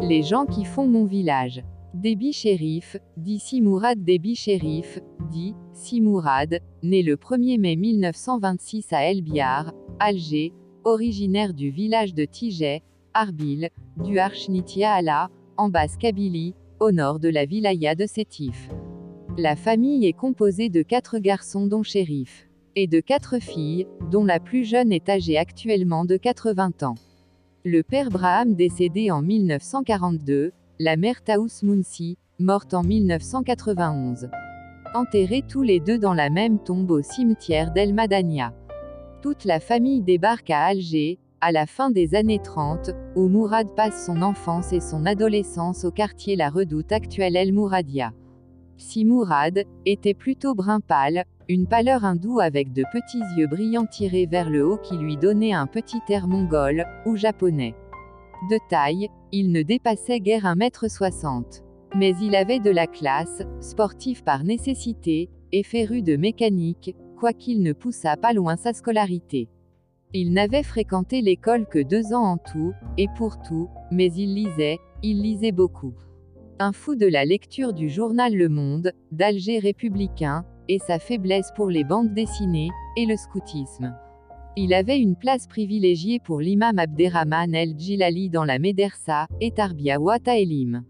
Les gens qui font mon village. Déby Shérif, dit Simourad Déby Shérif, dit Simourad, né le 1er mai 1926 à El Biar, Alger, originaire du village de Tijet, Arbil, du Archnitia Allah, en basse Kabylie, au nord de la wilaya de Sétif. La famille est composée de quatre garçons dont Shérif, et de quatre filles, dont la plus jeune est âgée actuellement de 80 ans. Le père Braham décédé en 1942, la mère Taous Mounsi, morte en 1991. Enterrés tous les deux dans la même tombe au cimetière d'El Madania. Toute la famille débarque à Alger, à la fin des années 30, où Mourad passe son enfance et son adolescence au quartier La Redoute actuelle El Mouradia. Si Mourad était plutôt brun pâle, une pâleur hindoue avec de petits yeux brillants tirés vers le haut qui lui donnaient un petit air mongol, ou japonais. De taille, il ne dépassait guère 1m60. Mais il avait de la classe, sportif par nécessité, et féru de mécanique, quoiqu'il ne poussât pas loin sa scolarité. Il n'avait fréquenté l'école que deux ans en tout, et pour tout, mais il lisait, il lisait beaucoup. Un fou de la lecture du journal Le Monde, d'Alger républicain, et sa faiblesse pour les bandes dessinées, et le scoutisme. Il avait une place privilégiée pour l'imam Abderrahman el-Jilali dans la Médersa, et Tarbia Wata Elim.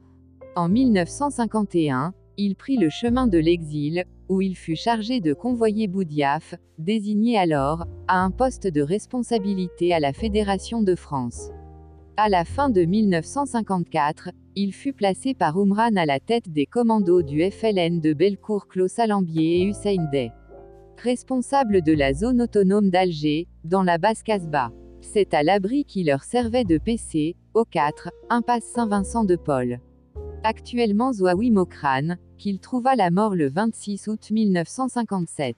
En 1951, il prit le chemin de l'exil, où il fut chargé de convoyer Boudiaf, désigné alors, à un poste de responsabilité à la Fédération de France. À la fin de 1954, il fut placé par Oumran à la tête des commandos du FLN de Belcourt Clos Salambier et Hussein Day. Responsable de la zone autonome d'Alger, dans la basse Casbah. C'est à l'abri qui leur servait de PC, au 4, impasse Saint-Vincent de Paul. Actuellement Zouaoui Mokran, qu'il trouva la mort le 26 août 1957.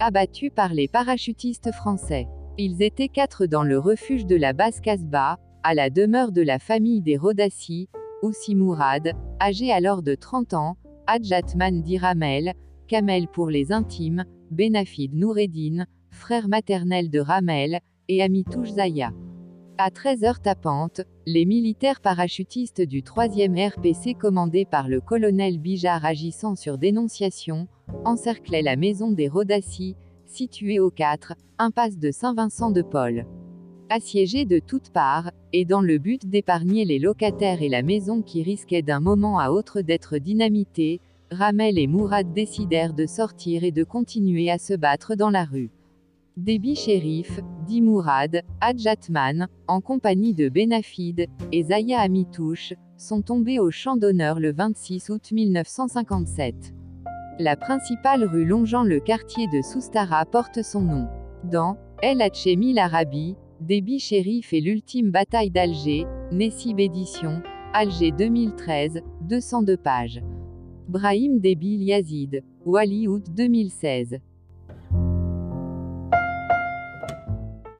Abattu par les parachutistes français. Ils étaient quatre dans le refuge de la basse Casbah, à la demeure de la famille des Rodassi, Oussi Mourad, âgé alors de 30 ans, Adjatman Diramel, Kamel pour les intimes, Benafid Noureddin, frère maternel de Ramel, et Amitouj Zaya. À 13h tapantes, les militaires parachutistes du 3e RPC commandés par le colonel Bijar agissant sur dénonciation, encerclaient la maison des Rodassi, située au 4, impasse de Saint-Vincent de Paul. Assiégés de toutes parts, et dans le but d'épargner les locataires et la maison qui risquaient d'un moment à autre d'être dynamitée, Ramel et Mourad décidèrent de sortir et de continuer à se battre dans la rue. Déby Shérif, dit Mourad, Adjatman, en compagnie de Benafid, et Zaya Amitouche, sont tombés au champ d'honneur le 26 août 1957. La principale rue longeant le quartier de Soustara porte son nom. Dans El Hachemi l'Arabie, Déby Shérif et l'ultime bataille d'Alger, Nessib Édition, Alger 2013, 202 pages. Brahim Déby Yazid, Wali août 2016.